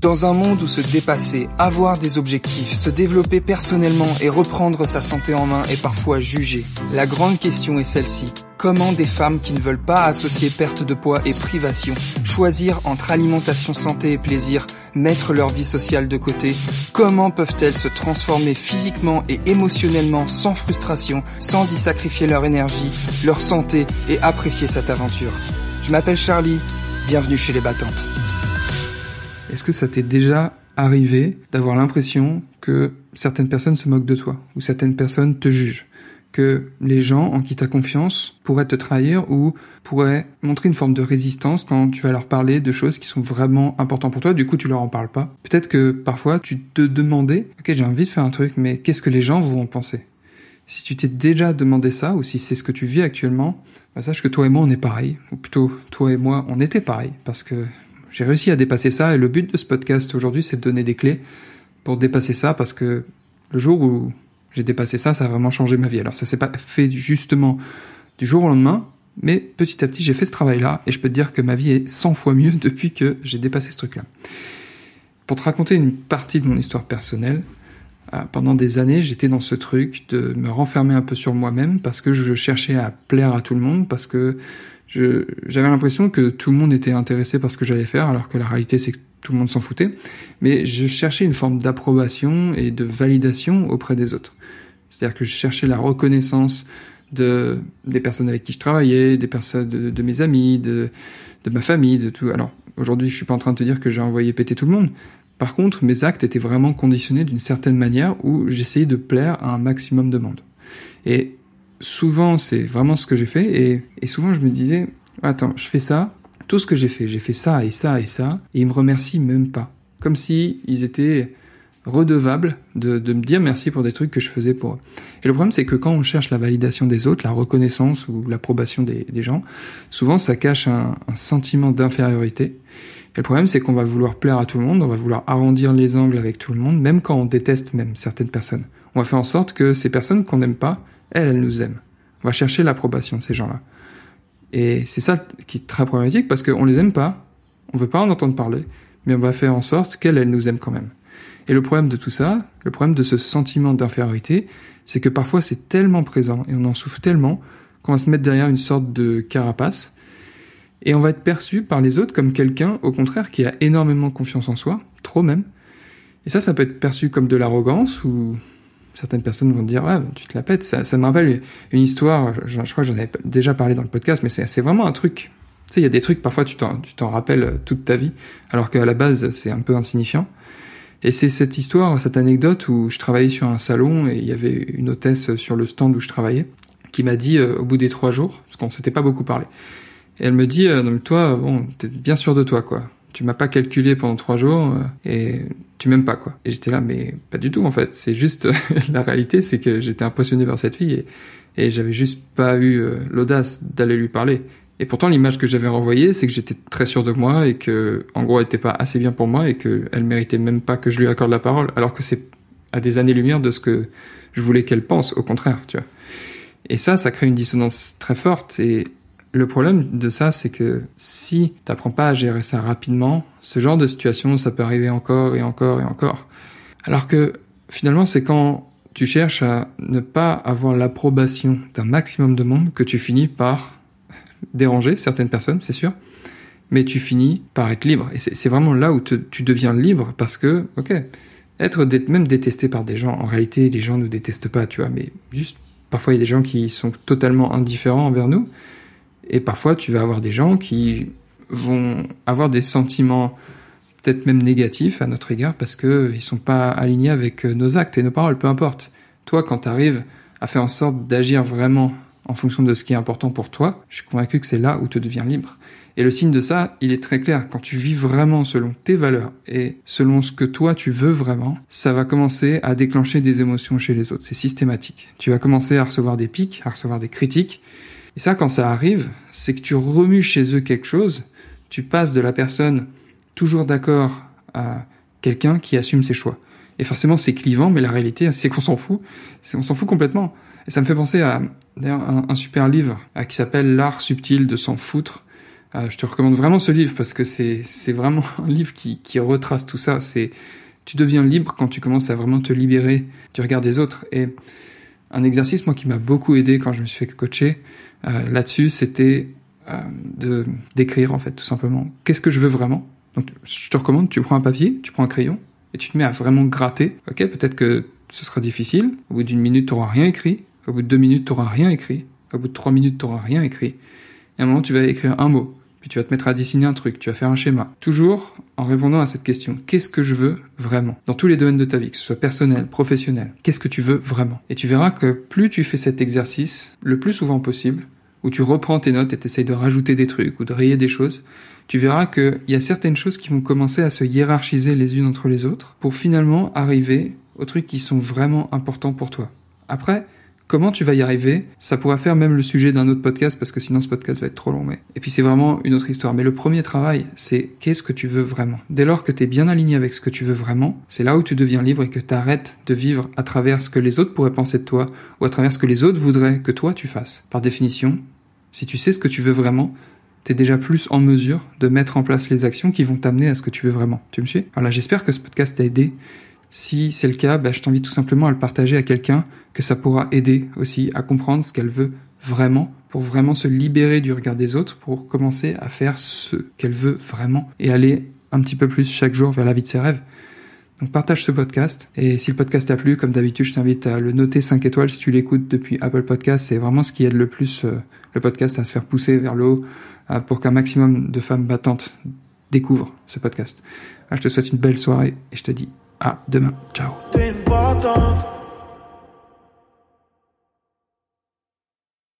Dans un monde où se dépasser, avoir des objectifs, se développer personnellement et reprendre sa santé en main est parfois jugé, la grande question est celle-ci. Comment des femmes qui ne veulent pas associer perte de poids et privation, choisir entre alimentation santé et plaisir, mettre leur vie sociale de côté, comment peuvent-elles se transformer physiquement et émotionnellement sans frustration, sans y sacrifier leur énergie, leur santé et apprécier cette aventure? Je m'appelle Charlie, bienvenue chez les battantes. Est-ce que ça t'est déjà arrivé d'avoir l'impression que certaines personnes se moquent de toi ou certaines personnes te jugent? Que les gens en qui t'as confiance pourraient te trahir ou pourraient montrer une forme de résistance quand tu vas leur parler de choses qui sont vraiment importantes pour toi, du coup tu leur en parles pas? Peut-être que parfois tu te demandais, ok j'ai envie de faire un truc, mais qu'est-ce que les gens vont en penser? Si tu t'es déjà demandé ça, ou si c'est ce que tu vis actuellement, bah sache que toi et moi on est pareil, ou plutôt toi et moi on était pareil, parce que j'ai réussi à dépasser ça et le but de ce podcast aujourd'hui, c'est de donner des clés pour dépasser ça parce que le jour où j'ai dépassé ça, ça a vraiment changé ma vie. Alors ça s'est pas fait justement du jour au lendemain, mais petit à petit j'ai fait ce travail-là et je peux te dire que ma vie est 100 fois mieux depuis que j'ai dépassé ce truc-là. Pour te raconter une partie de mon histoire personnelle, euh, pendant des années j'étais dans ce truc de me renfermer un peu sur moi-même parce que je cherchais à plaire à tout le monde, parce que j'avais l'impression que tout le monde était intéressé par ce que j'allais faire, alors que la réalité c'est que tout le monde s'en foutait. Mais je cherchais une forme d'approbation et de validation auprès des autres. C'est-à-dire que je cherchais la reconnaissance de des personnes avec qui je travaillais, des personnes de, mes amis, de, de ma famille, de tout. Alors aujourd'hui, je suis pas en train de te dire que j'ai envoyé péter tout le monde. Par contre, mes actes étaient vraiment conditionnés d'une certaine manière où j'essayais de plaire à un maximum de monde. Et souvent, c'est vraiment ce que j'ai fait. Et, et, souvent, je me disais, attends, je fais ça, tout ce que j'ai fait, j'ai fait ça et ça et ça, et ils me remercient même pas. Comme si ils étaient redevables de, de me dire merci pour des trucs que je faisais pour eux. Et le problème, c'est que quand on cherche la validation des autres, la reconnaissance ou l'approbation des, gens, souvent ça cache un, un sentiment d'infériorité. Et le problème, c'est qu'on va vouloir plaire à tout le monde, on va vouloir arrondir les angles avec tout le monde, même quand on déteste même certaines personnes. On va faire en sorte que ces personnes qu'on n'aime pas, elles, elles nous aiment. On va chercher l'approbation de ces gens-là. Et c'est ça qui est très problématique parce qu'on les aime pas, on veut pas en entendre parler, mais on va faire en sorte qu'elles, elles nous aiment quand même. Et le problème de tout ça, le problème de ce sentiment d'infériorité, c'est que parfois c'est tellement présent et on en souffre tellement qu'on va se mettre derrière une sorte de carapace et on va être perçu par les autres comme quelqu'un, au contraire, qui a énormément confiance en soi, trop même. Et ça, ça peut être perçu comme de l'arrogance ou certaines personnes vont dire ah tu te la pètes. Ça, me rappelle une histoire je, crois que j'en avais déjà parlé dans le podcast mais c'est vraiment un truc. Tu sais il y a des trucs parfois tu t'en rappelles toute ta vie alors qu'à la base c'est un peu insignifiant. Et c'est cette histoire cette anecdote où je travaillais sur un salon et il y avait une hôtesse sur le stand où je travaillais qui m'a dit euh, au bout des trois jours parce qu'on s'était pas beaucoup parlé. Et elle me dit euh, non, toi bon t'es bien sûr de toi quoi tu m'as pas calculé pendant trois jours euh, et tu m'aimes pas quoi. Et j'étais là mais pas du tout en fait. C'est juste la réalité, c'est que j'étais impressionné par cette fille et, j'avais juste pas eu euh, l'audace d'aller lui parler. Et pourtant l'image que j'avais renvoyée, c'est que j'étais très sûr de moi et que en gros elle était pas assez bien pour moi et que elle méritait même pas que je lui accorde la parole, alors que c'est à des années-lumière de ce que je voulais qu'elle pense. Au contraire, tu vois. Et ça, ça crée une dissonance très forte et le problème de ça, c'est que si t'apprends pas à gérer ça rapidement, ce genre de situation, ça peut arriver encore et encore et encore. Alors que finalement, c'est quand tu cherches à ne pas avoir l'approbation d'un maximum de monde que tu finis par déranger certaines personnes, c'est sûr, mais tu finis par être libre. Et c'est vraiment là où tu deviens libre parce que, ok, être même détesté par des gens, en réalité, les gens ne détestent pas, tu vois, mais juste parfois il y a des gens qui sont totalement indifférents envers nous et parfois, tu vas avoir des gens qui vont avoir des sentiments peut-être même négatifs à notre égard parce qu'ils ne sont pas alignés avec euh, nos actes et nos paroles, peu importe. Toi, quand tu arrives à faire en sorte d'agir vraiment en fonction de ce qui est important pour toi, je suis convaincu que c'est là où tu deviens libre. Et le signe de ça, il est très clair. Quand tu vis vraiment selon tes valeurs et selon ce que toi tu veux vraiment, ça va commencer à déclencher des émotions chez les autres. C'est systématique. Tu vas commencer à recevoir des pics, à recevoir des critiques, et ça, quand ça arrive, c'est que tu remues chez eux quelque chose, tu passes de la personne toujours d'accord à quelqu'un qui assume ses choix. Et forcément, c'est clivant, mais la réalité, c'est qu'on s'en fout. On s'en fout complètement. Et ça me fait penser à, d'ailleurs, un, super livre qui s'appelle L'art subtil de s'en foutre Euh, je te recommande vraiment ce livre parce que c'est c'est vraiment un livre qui, qui retrace tout ça. C'est tu deviens libre quand tu commences à vraiment te libérer du regard des autres. Et un exercice moi qui m'a beaucoup aidé quand je me suis fait coacher euh, là-dessus, c'était euh, de d'écrire en fait tout simplement. Qu'est-ce que je veux vraiment? Donc je te recommande, tu prends un papier, tu prends un crayon et tu te mets à vraiment gratter. Ok, peut-être que ce sera difficile. Au bout d'une minute, tu n'auras rien écrit. Au bout de deux minutes, tu n'auras rien écrit. Au bout de trois minutes, tu n'auras rien écrit. Et à un moment, tu vas écrire un mot. Puis tu vas te mettre à dessiner un truc. Tu vas faire un schéma. Toujours en répondant à cette question. Qu'est-ce que je veux vraiment Dans tous les domaines de ta vie, que ce soit personnel, professionnel. Qu'est-ce que tu veux vraiment? Et tu verras que plus tu fais cet exercice, le plus souvent possible, où tu reprends tes notes et t'essayes de rajouter des trucs ou de rayer des choses, tu verras qu'il y a certaines choses qui vont commencer à se hiérarchiser les unes entre les autres pour finalement arriver aux trucs qui sont vraiment importants pour toi. Après, comment tu vas y arriver Ça pourra faire même le sujet d'un autre podcast parce que sinon ce podcast va être trop long. Mais... Et puis c'est vraiment une autre histoire. Mais le premier travail, c'est qu'est-ce que tu veux vraiment? Dès lors que tu es bien aligné avec ce que tu veux vraiment, c'est là où tu deviens libre et que tu arrêtes de vivre à travers ce que les autres pourraient penser de toi ou à travers ce que les autres voudraient que toi tu fasses. Par définition, si tu sais ce que tu veux vraiment, t'es déjà plus en mesure de mettre en place les actions qui vont t'amener à ce que tu veux vraiment. Tu me suis? Voilà, j'espère que ce podcast t'a aidé. Si c'est le cas, bah, je t'invite tout simplement à le partager à quelqu'un que ça pourra aider aussi à comprendre ce qu'elle veut vraiment pour vraiment se libérer du regard des autres, pour commencer à faire ce qu'elle veut vraiment et aller un petit peu plus chaque jour vers la vie de ses rêves. Donc partage ce podcast et si le podcast t'a plu, comme d'habitude, je t'invite à le noter 5 étoiles si tu l'écoutes depuis Apple Podcast. C'est vraiment ce qui aide le plus euh, le podcast à se faire pousser vers le haut euh, pour qu'un maximum de femmes battantes découvrent ce podcast. je te souhaite une belle soirée et je te dis à demain. Ciao.